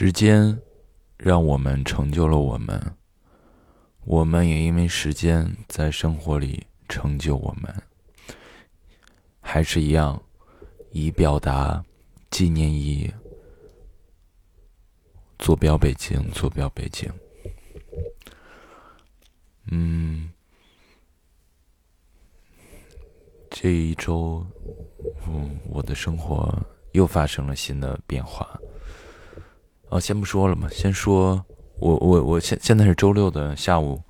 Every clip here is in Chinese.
时间让我们成就了我们，我们也因为时间在生活里成就我们。还是一样，以表达纪念意义。坐标北京，坐标北京。嗯，这一周，嗯，我的生活又发生了新的变化。哦，先不说了嘛，先说我我我现现在是周六的下午，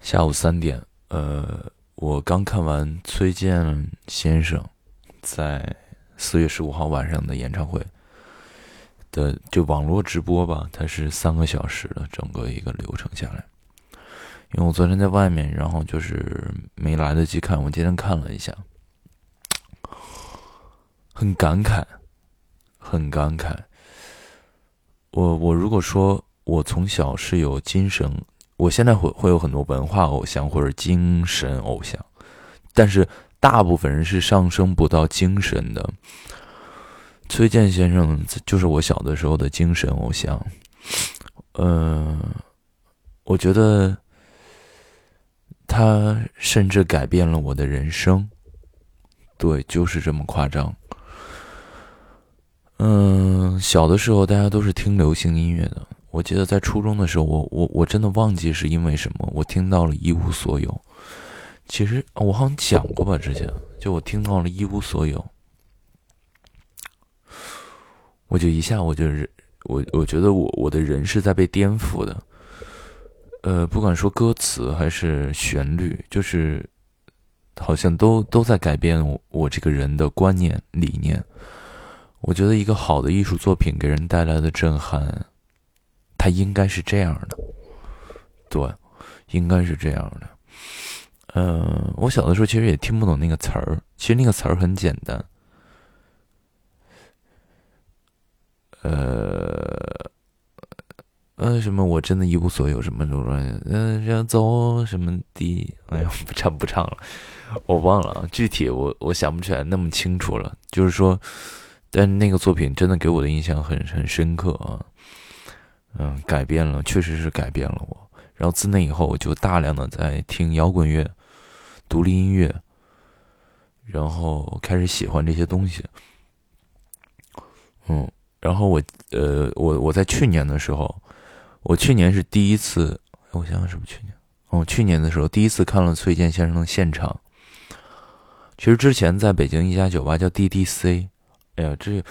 下午三点。呃，我刚看完崔健先生在四月十五号晚上的演唱会的就网络直播吧，它是三个小时的整个一个流程下来。因为我昨天在外面，然后就是没来得及看，我今天看了一下，很感慨，很感慨。我我如果说我从小是有精神，我现在会会有很多文化偶像或者精神偶像，但是大部分人是上升不到精神的。崔健先生就是我小的时候的精神偶像，嗯，我觉得他甚至改变了我的人生，对，就是这么夸张。嗯，小的时候大家都是听流行音乐的。我记得在初中的时候，我我我真的忘记是因为什么，我听到了一无所有。其实我好像讲过吧，之前就我听到了一无所有，我就一下我就是我我觉得我我的人是在被颠覆的。呃，不管说歌词还是旋律，就是好像都都在改变我我这个人的观念理念。我觉得一个好的艺术作品给人带来的震撼，它应该是这样的，对，应该是这样的。嗯，我小的时候其实也听不懂那个词儿，其实那个词儿很简单。呃，呃，什么？我真的一无所有，什么什么？嗯，要走什么的？哎呀，不唱不唱了，我忘了，具体我我想不起来那么清楚了。就是说。但那个作品真的给我的印象很很深刻啊，嗯，改变了，确实是改变了我。然后自那以后，我就大量的在听摇滚乐、独立音乐，然后开始喜欢这些东西。嗯，然后我呃，我我在去年的时候，我去年是第一次，我想想是不是去年？哦，去年的时候第一次看了崔健先生的现场。其实之前在北京一家酒吧叫 DDC。哎呀，这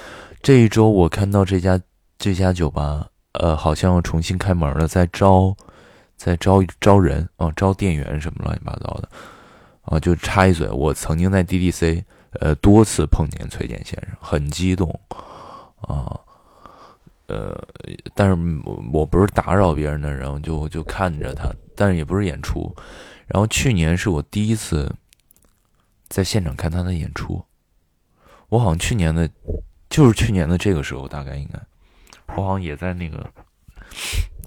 这一周我看到这家这家酒吧，呃，好像要重新开门了，在招，在招招人啊，招店员什么乱七八糟的，啊，就插一嘴，我曾经在 DDC，呃，多次碰见崔健先生，很激动，啊，呃，但是我我不是打扰别人的人，就就看着他，但是也不是演出，然后去年是我第一次在现场看他的演出。我好像去年的，就是去年的这个时候，大概应该，我好像也在那个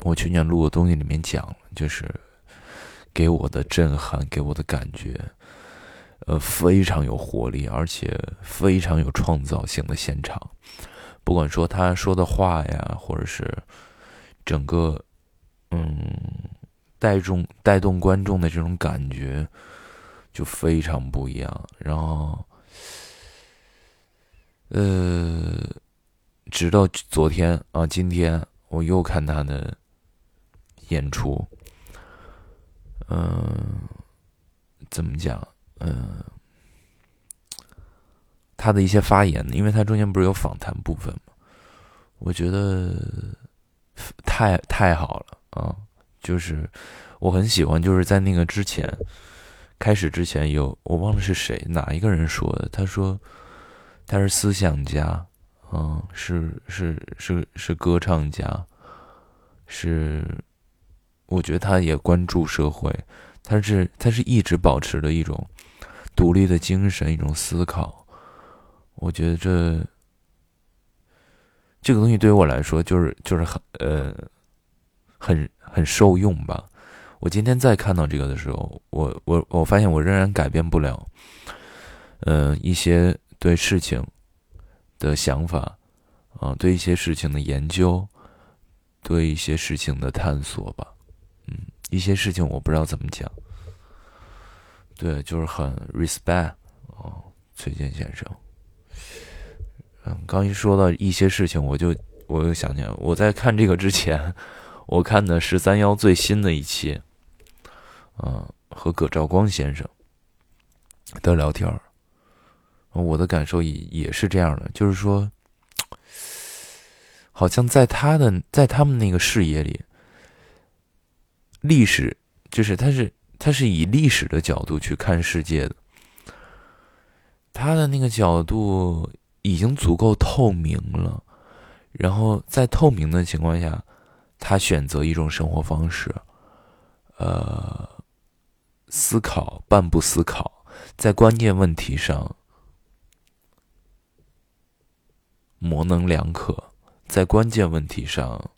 我去年录的东西里面讲了，就是给我的震撼，给我的感觉，呃，非常有活力，而且非常有创造性的现场。不管说他说的话呀，或者是整个嗯带动带动观众的这种感觉，就非常不一样。然后。呃，直到昨天啊，今天我又看他的演出。嗯，怎么讲？嗯，他的一些发言，因为他中间不是有访谈部分吗？我觉得太太好了啊！就是我很喜欢，就是在那个之前开始之前，有我忘了是谁哪一个人说的，他说。他是思想家，嗯，是是是是歌唱家，是，我觉得他也关注社会，他是他是一直保持着一种独立的精神，一种思考。我觉得这这个东西对于我来说，就是就是很呃很很受用吧。我今天再看到这个的时候，我我我发现我仍然改变不了，嗯，一些。对事情的想法，啊，对一些事情的研究，对一些事情的探索吧。嗯，一些事情我不知道怎么讲。对，就是很 respect 哦，崔健先生。嗯，刚一说到一些事情，我就我又想起来，我在看这个之前，我看的十三幺最新的一期，嗯，和葛兆光先生的聊天儿，我的感受也也是这样的，就是说，好像在他的在他们那个视野里，历史就是他是他是以历史的角度去看世界的，他的那个角度。已经足够透明了，然后在透明的情况下，他选择一种生活方式，呃，思考半不思考，在关键问题上模棱两可，在关键问题上，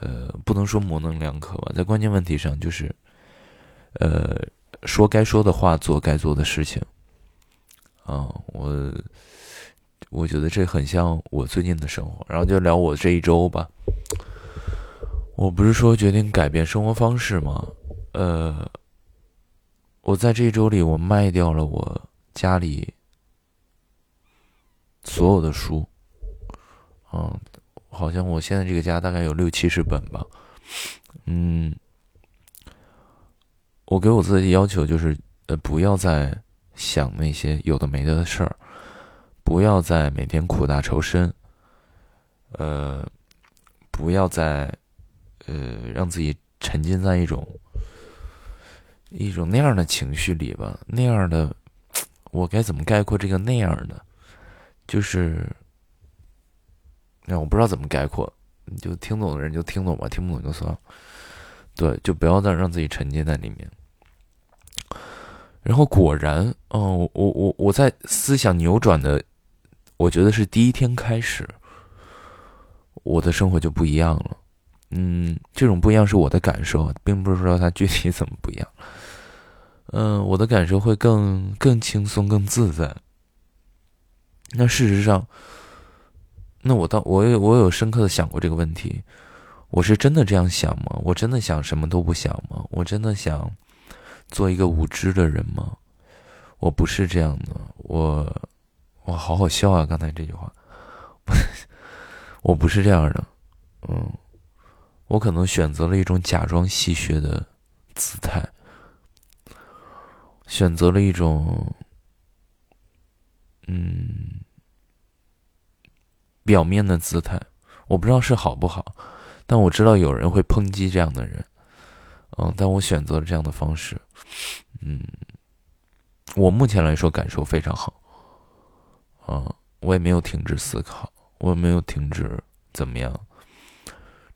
呃，不能说模棱两可吧，在关键问题上就是，呃，说该说的话，做该做的事情。啊，我我觉得这很像我最近的生活，然后就聊我这一周吧。我不是说决定改变生活方式吗？呃，我在这一周里，我卖掉了我家里所有的书。嗯，好像我现在这个家大概有六七十本吧。嗯，我给我自己的要求就是，呃，不要再。想那些有的没的的事儿，不要再每天苦大仇深，呃，不要再呃让自己沉浸在一种一种那样的情绪里吧。那样的，我该怎么概括这个那样的？就是，那我不知道怎么概括，就听懂的人就听懂吧，听不懂就算了。对，就不要再让自己沉浸在里面。然后果然，哦，我我我在思想扭转的，我觉得是第一天开始，我的生活就不一样了。嗯，这种不一样是我的感受，并不是说它具体怎么不一样。嗯，我的感受会更更轻松、更自在。那事实上，那我到我有我有深刻的想过这个问题：我是真的这样想吗？我真的想什么都不想吗？我真的想？做一个无知的人吗？我不是这样的，我我好好笑啊！刚才这句话，我不是这样的，嗯，我可能选择了一种假装戏谑的姿态，选择了一种嗯表面的姿态，我不知道是好不好，但我知道有人会抨击这样的人。嗯，但我选择了这样的方式，嗯，我目前来说感受非常好，啊，我也没有停止思考，我也没有停止怎么样，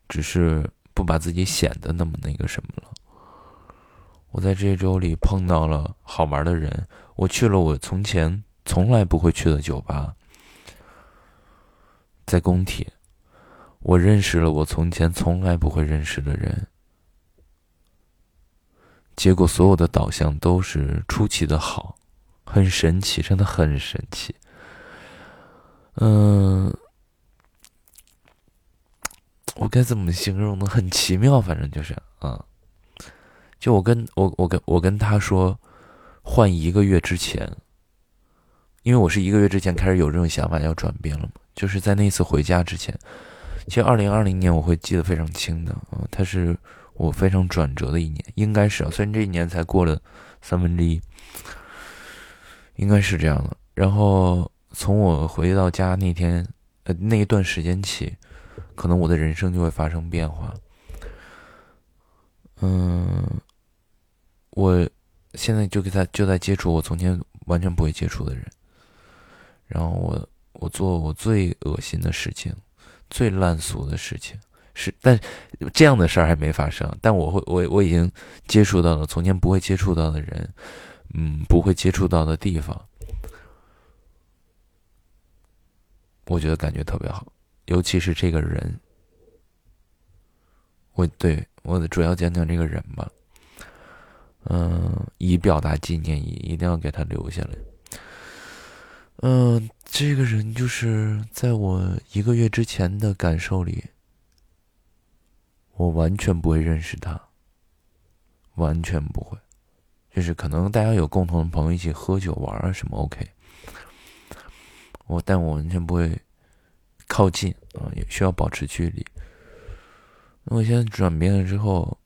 只是不把自己显得那么那个什么了。我在这周里碰到了好玩的人，我去了我从前从来不会去的酒吧，在工体，我认识了我从前从来不会认识的人。结果所有的导向都是出奇的好，很神奇，真的很神奇。嗯，我该怎么形容呢？很奇妙，反正就是啊。就我跟我我跟我跟他说，换一个月之前，因为我是一个月之前开始有这种想法要转变了嘛，就是在那次回家之前。其实二零二零年我会记得非常清的啊，它是。我非常转折的一年，应该是啊，虽然这一年才过了三分之一，应该是这样的。然后从我回到家那天，呃，那一段时间起，可能我的人生就会发生变化。嗯，我现在就给他就在接触我从前完全不会接触的人，然后我我做我最恶心的事情，最烂俗的事情。是，但这样的事儿还没发生。但我会，我我已经接触到了从前不会接触到的人，嗯，不会接触到的地方，我觉得感觉特别好。尤其是这个人，我对我主要讲讲这个人吧，嗯，以表达纪念意，一定要给他留下来。嗯，这个人就是在我一个月之前的感受里，我完全不会认识他，完全不会。就是可能大家有共同的朋友一起喝酒玩啊什么，OK。我但我完全不会靠近啊，也需要保持距离。我现在转变了之后，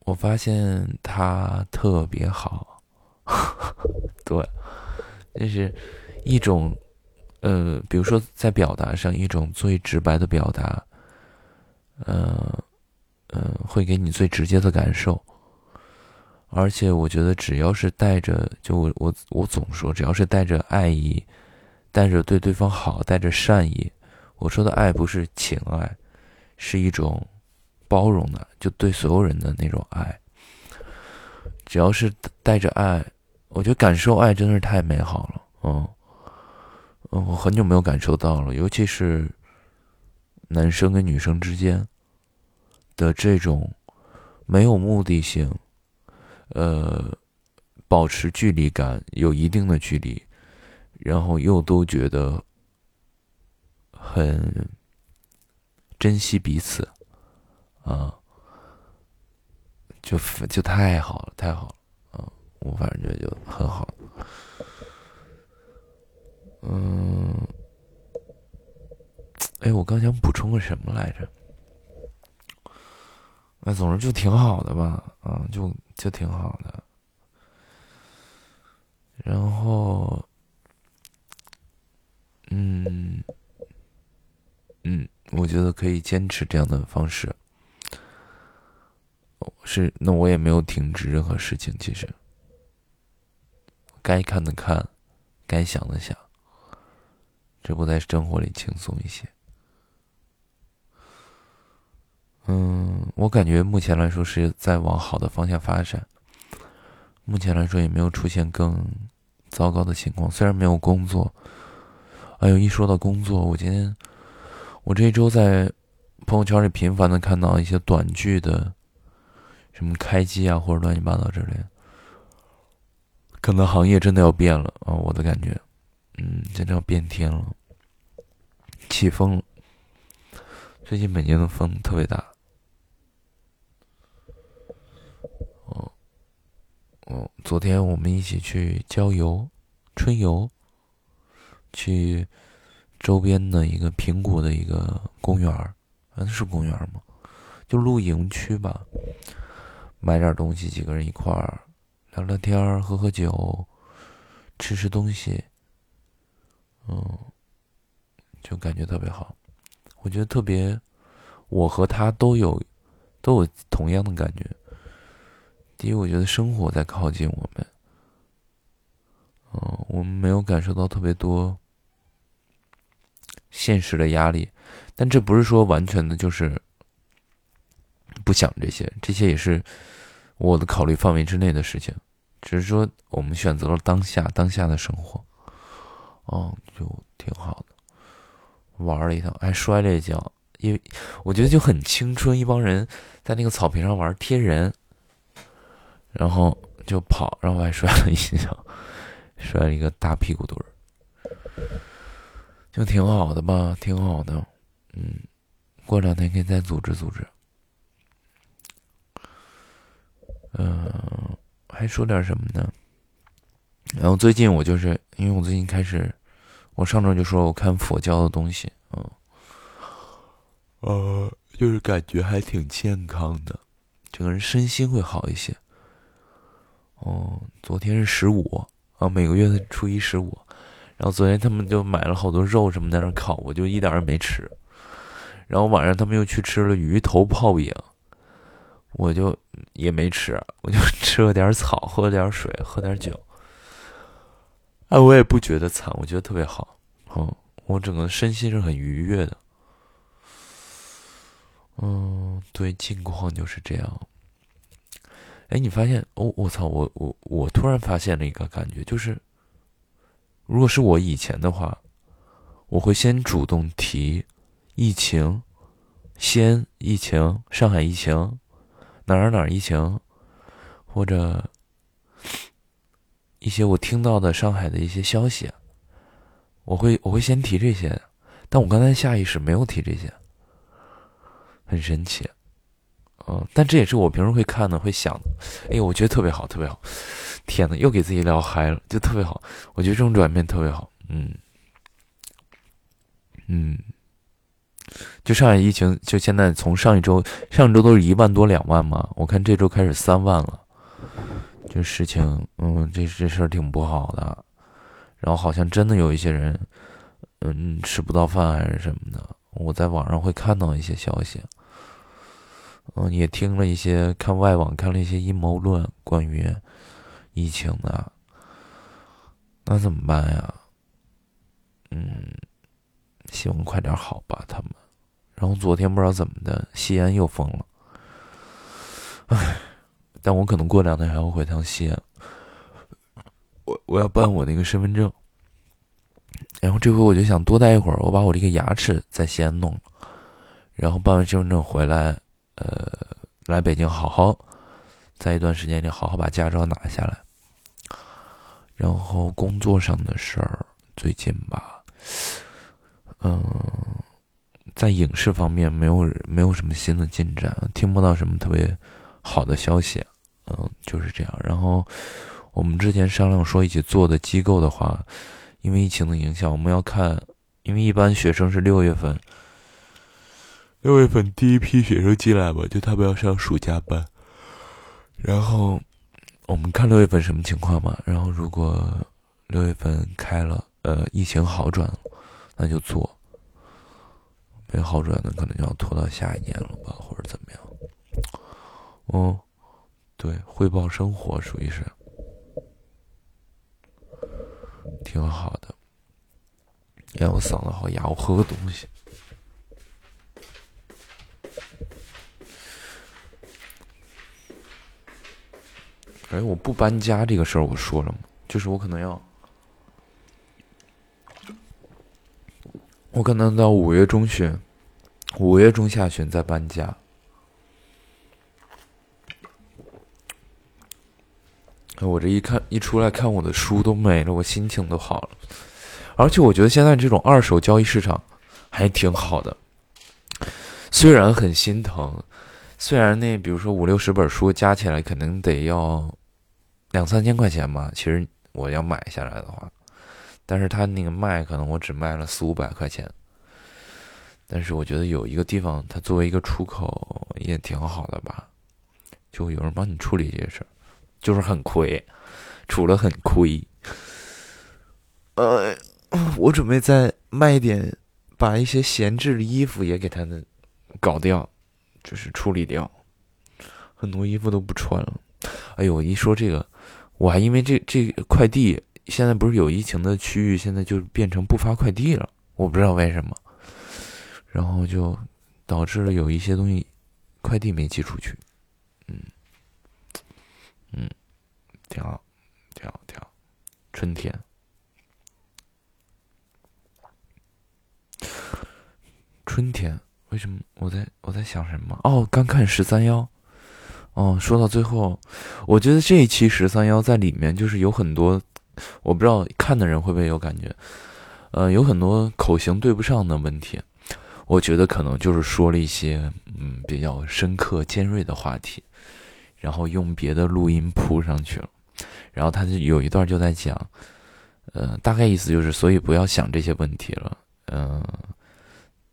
我发现他特别好，对，就是一种呃，比如说在表达上一种最直白的表达，呃呃，会给你最直接的感受。而且我觉得，只要是带着，就我我我总说，只要是带着爱意，带着对对方好，带着善意。我说的爱不是情爱，是一种包容的，就对所有人的那种爱。只要是带着爱，我觉得感受爱真的是太美好了。嗯，我很久没有感受到了，尤其是男生跟女生之间的这种没有目的性。呃，保持距离感，有一定的距离，然后又都觉得很珍惜彼此，啊，就就太好了，太好了，我反正觉得就很好，嗯，哎，我刚想补充个什么来着？那总之就挺好的吧，啊，就就挺好的。然后，嗯，嗯，我觉得可以坚持这样的方式。是，那我也没有停止任何事情。其实，该看的看，该想的想，这不在生活里轻松一些。嗯，我感觉目前来说是在往好的方向发展。目前来说也没有出现更糟糕的情况，虽然没有工作。哎呦，一说到工作，我今天我这一周在朋友圈里频繁的看到一些短剧的什么开机啊，或者乱七八糟之类的，可能行业真的要变了啊！我的感觉，嗯，真的要变天了，起风了。最近北京的风特别大。哦，哦昨天我们一起去郊游，春游，去周边的一个苹果的一个公园儿，那是公园吗？就露营区吧，买点东西，几个人一块儿聊聊天喝喝酒，吃吃东西，嗯，就感觉特别好。我觉得特别，我和他都有都有同样的感觉。第一，我觉得生活在靠近我们，嗯，我们没有感受到特别多现实的压力，但这不是说完全的就是不想这些，这些也是我的考虑范围之内的事情，只是说我们选择了当下当下的生活，哦，就挺好的，玩了一趟，还摔了一跤，因为我觉得就很青春，一帮人在那个草坪上玩贴人。然后就跑，然后还摔了一跤，摔了一个大屁股墩儿，就挺好的吧，挺好的。嗯，过两天可以再组织组织。嗯，还说点什么呢？然后最近我就是因为我最近开始，我上周就说我看佛教的东西，嗯，呃，就是感觉还挺健康的，整个人身心会好一些。哦，昨天是十五啊，每个月的初一十五，然后昨天他们就买了好多肉什么在那烤，我就一点也没吃。然后晚上他们又去吃了鱼头泡饼，我就也没吃，我就 吃了点草，喝了点水，喝点酒。哎，我也不觉得惨，我觉得特别好。嗯，我整个身心是很愉悦的。嗯，对，近况就是这样。哎，你发现哦？我操！我我我突然发现了一个感觉，就是，如果是我以前的话，我会先主动提疫情，先疫情，上海疫情，哪儿哪儿疫情，或者一些我听到的上海的一些消息，我会我会先提这些，但我刚才下意识没有提这些，很神奇。嗯，但这也是我平时会看的，会想的。哎，我觉得特别好，特别好。天呐，又给自己聊嗨了，就特别好。我觉得这种转变特别好。嗯，嗯，就上海疫情，就现在从上一周，上周都是一万多两万嘛，我看这周开始三万了。这事情，嗯，这这事儿挺不好的。然后好像真的有一些人，嗯，吃不到饭还是什么的。我在网上会看到一些消息。嗯，也听了一些看外网，看了一些阴谋论关于疫情的，那怎么办呀？嗯，希望快点好吧，他们。然后昨天不知道怎么的，西安又封了。唉，但我可能过两天还要回趟西安，我我要办我那个身份证。然后这回我就想多待一会儿，我把我这个牙齿在西安弄，然后办完身份证回来。呃，来北京好好，在一段时间里好好把驾照拿下来。然后工作上的事儿，最近吧，嗯，在影视方面没有没有什么新的进展，听不到什么特别好的消息，嗯，就是这样。然后我们之前商量说一起做的机构的话，因为疫情的影响，我们要看，因为一般学生是六月份。六月份第一批学生进来吧，就他们要上暑假班，然后我们看六月份什么情况嘛。然后如果六月份开了，呃，疫情好转，那就做；没好转的，可能就要拖到下一年了吧，或者怎么样。嗯，对，汇报生活属于是挺好的。哎，我嗓子好哑，我喝个东西。哎，我不搬家这个事儿，我说了吗？就是我可能要，我可能到五月中旬，五月中下旬再搬家。我这一看，一出来看我的书都没了，我心情都好了。而且我觉得现在这种二手交易市场还挺好的，虽然很心疼，虽然那比如说五六十本书加起来可能得要。两三千块钱吧，其实我要买下来的话，但是他那个卖可能我只卖了四五百块钱，但是我觉得有一个地方，它作为一个出口也挺好的吧，就有人帮你处理这些事儿，就是很亏，除了很亏，呃，我准备再卖一点，把一些闲置的衣服也给他们搞掉，就是处理掉，很多衣服都不穿了，哎呦，一说这个。我还因为这这快递现在不是有疫情的区域，现在就变成不发快递了，我不知道为什么，然后就导致了有一些东西快递没寄出去，嗯嗯，挺好，挺好，挺好，春天，春天为什么我在我在想什么？哦，刚看十三幺。哦，说到最后，我觉得这一期十三幺在里面就是有很多，我不知道看的人会不会有感觉，呃，有很多口型对不上的问题，我觉得可能就是说了一些嗯比较深刻尖锐的话题，然后用别的录音铺上去了，然后他就有一段就在讲，呃，大概意思就是，所以不要想这些问题了，嗯，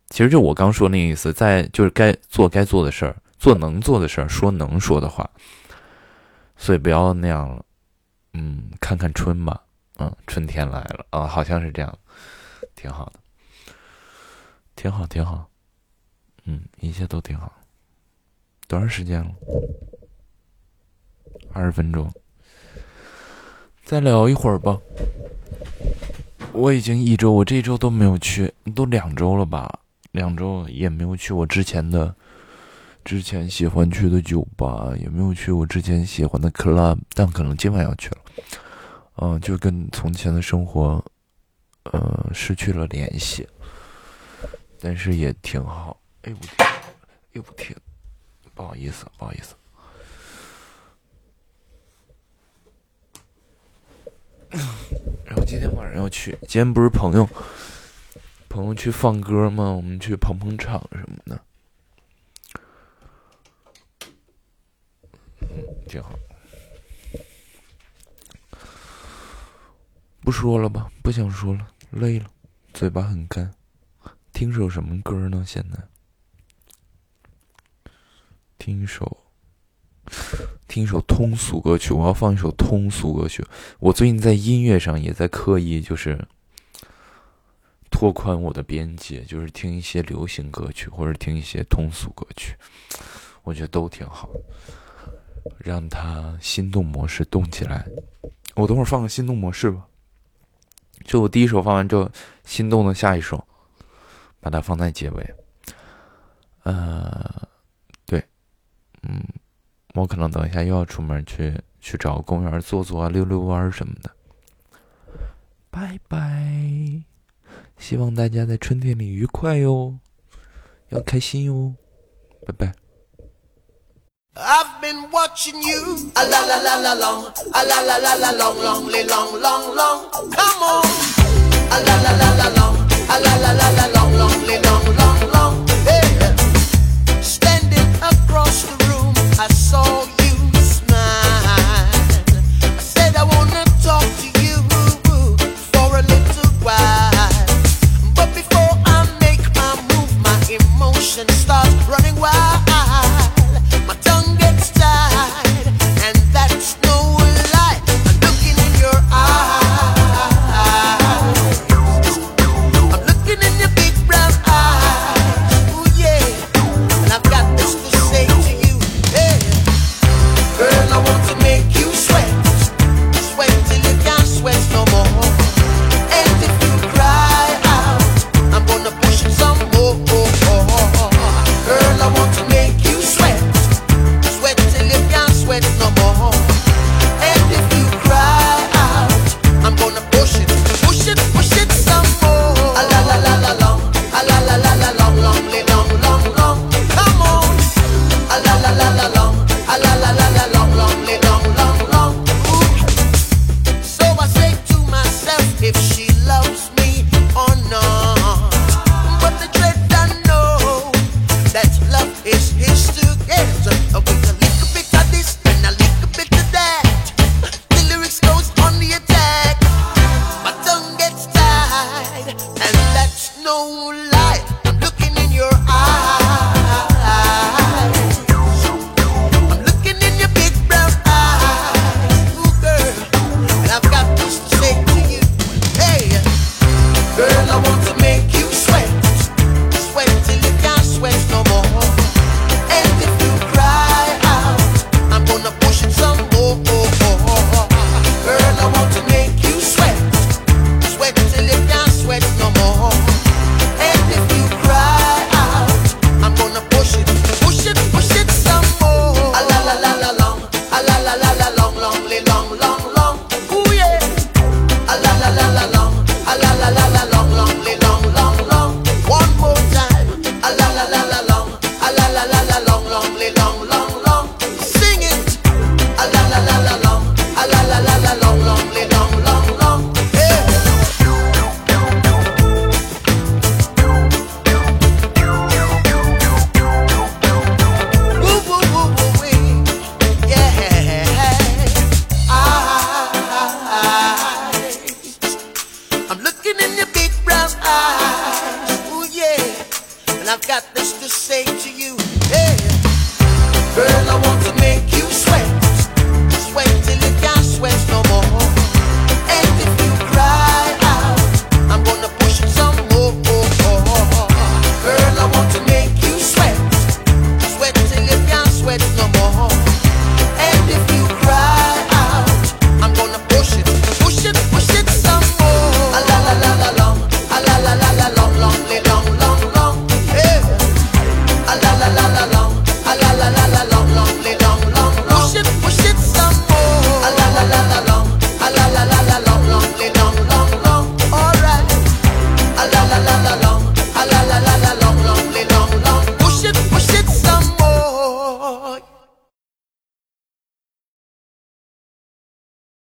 其实就我刚说那个意思，在就是该做该做的事儿。做能做的事儿，说能说的话，所以不要那样了。嗯，看看春吧。嗯，春天来了啊，好像是这样，挺好的，挺好，挺好。嗯，一切都挺好。多长时间了？二十分钟。再聊一会儿吧。我已经一周，我这一周都没有去，都两周了吧？两周也没有去我之前的。之前喜欢去的酒吧也没有去，我之前喜欢的 club，但可能今晚要去了。嗯，就跟从前的生活，呃，失去了联系，但是也挺好。哎，不听，又不听，不好意思，不好意思。然后今天晚上要去，今天不是朋友朋友去放歌吗？我们去捧捧场什么的，嗯，挺好。不说了吧，不想说了，累了，嘴巴很干。听首什么歌呢？现在听一首，听一首通俗歌曲。我要放一首通俗歌曲。我最近在音乐上也在刻意，就是拓宽我的边界，就是听一些流行歌曲，或者听一些通俗歌曲。我觉得都挺好，让它心动模式动起来。我等会儿放个心动模式吧。就我第一首放完之后，心动的下一首。把它放在结尾，呃，对，嗯，我可能等一下又要出门去去找个公园坐坐啊，溜溜弯什么的。拜拜，希望大家在春天里愉快哟，要开心哟，拜拜。A la la la la long, long, long, long, long. Hey. Standing across the room, I saw you